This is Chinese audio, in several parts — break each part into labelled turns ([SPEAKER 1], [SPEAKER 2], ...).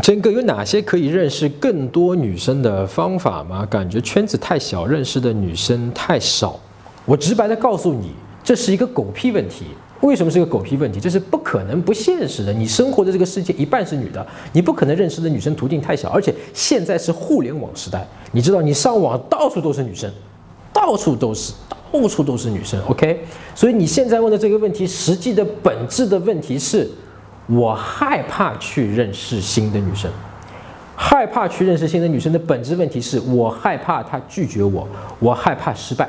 [SPEAKER 1] 真哥有哪些可以认识更多女生的方法吗？感觉圈子太小，认识的女生太少。我直白的告诉你，这是一个狗屁问题。为什么是个狗屁问题？这是不可能不现实的。你生活的这个世界一半是女的，你不可能认识的女生途径太小。而且现在是互联网时代，你知道你上网到处都是女生，到处都是，到处都是女生。OK，所以你现在问的这个问题，实际的本质的问题是，我害怕去认识新的女生，害怕去认识新的女生的本质问题是我害怕她拒绝我，我害怕失败。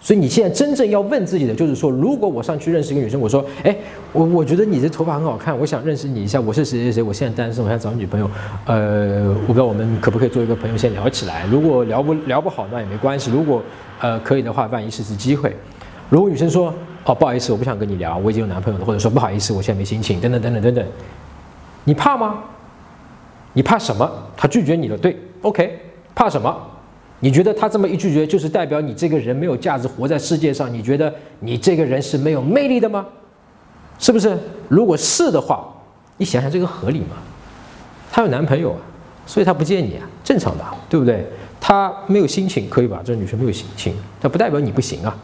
[SPEAKER 1] 所以你现在真正要问自己的就是说，如果我上去认识一个女生，我说，哎，我我觉得你的头发很好看，我想认识你一下，我是谁谁谁，我现在单身，我想找女朋友，呃，我不知道我们可不可以做一个朋友，先聊起来。如果聊不聊不好，那也没关系。如果呃可以的话，万一是次机会。如果女生说，哦，不好意思，我不想跟你聊，我已经有男朋友了，或者说不好意思，我现在没心情，等等等等等等，你怕吗？你怕什么？他拒绝你了，对，OK，怕什么？你觉得他这么一拒绝，就是代表你这个人没有价值，活在世界上？你觉得你这个人是没有魅力的吗？是不是？如果是的话，你想想这个合理吗？她有男朋友啊，所以她不见你啊，正常的，对不对？她没有心情，可以吧？这女生没有心情，那不代表你不行啊。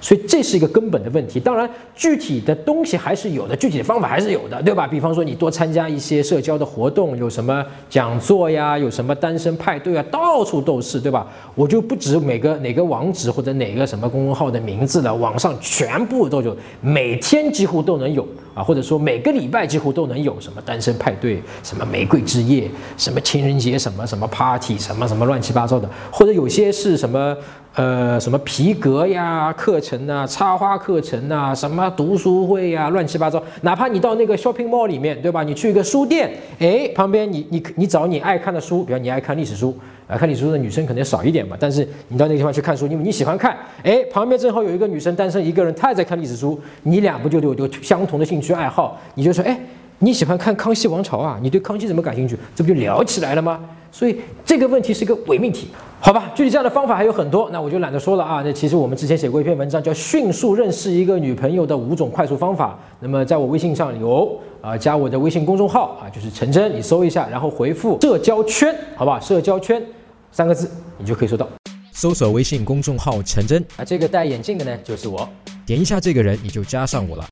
[SPEAKER 1] 所以这是一个根本的问题。当然，具体的东西还是有的，具体的方法还是有的，对吧？比方说，你多参加一些社交的活动，有什么讲座呀，有什么单身派对啊，到处都是，对吧？我就不止每个哪个网址或者哪个什么公众号的名字了，网上全部都有，每天几乎都能有啊，或者说每个礼拜几乎都能有什么单身派对，什么玫瑰之夜，什么情人节，什么什么 party，什么什么乱七八糟的，或者有些是什么。呃，什么皮革呀课程呐，插花课程呐，什么读书会呀，乱七八糟。哪怕你到那个 shopping mall 里面，对吧？你去一个书店，哎，旁边你你你找你爱看的书，比如你爱看历史书，啊，看历史书的女生可能少一点吧。但是你到那个地方去看书，因为你喜欢看，哎，旁边正好有一个女生单身一个人，她也在看历史书，你俩不就有有相同的兴趣爱好？你就说，哎，你喜欢看《康熙王朝》啊？你对康熙怎么感兴趣？这不就聊起来了吗？所以这个问题是一个伪命题。好吧，具体这样的方法还有很多，那我就懒得说了啊。那其实我们之前写过一篇文章，叫《迅速认识一个女朋友的五种快速方法》。那么在我微信上有啊，加我的微信公众号啊，就是陈真，你搜一下，然后回复“社交圈”，好吧，“社交圈”三个字，你就可以收到。
[SPEAKER 2] 搜索微信公众号陈真
[SPEAKER 1] 啊，这个戴眼镜的呢，就是我。
[SPEAKER 2] 点一下这个人，你就加上我了。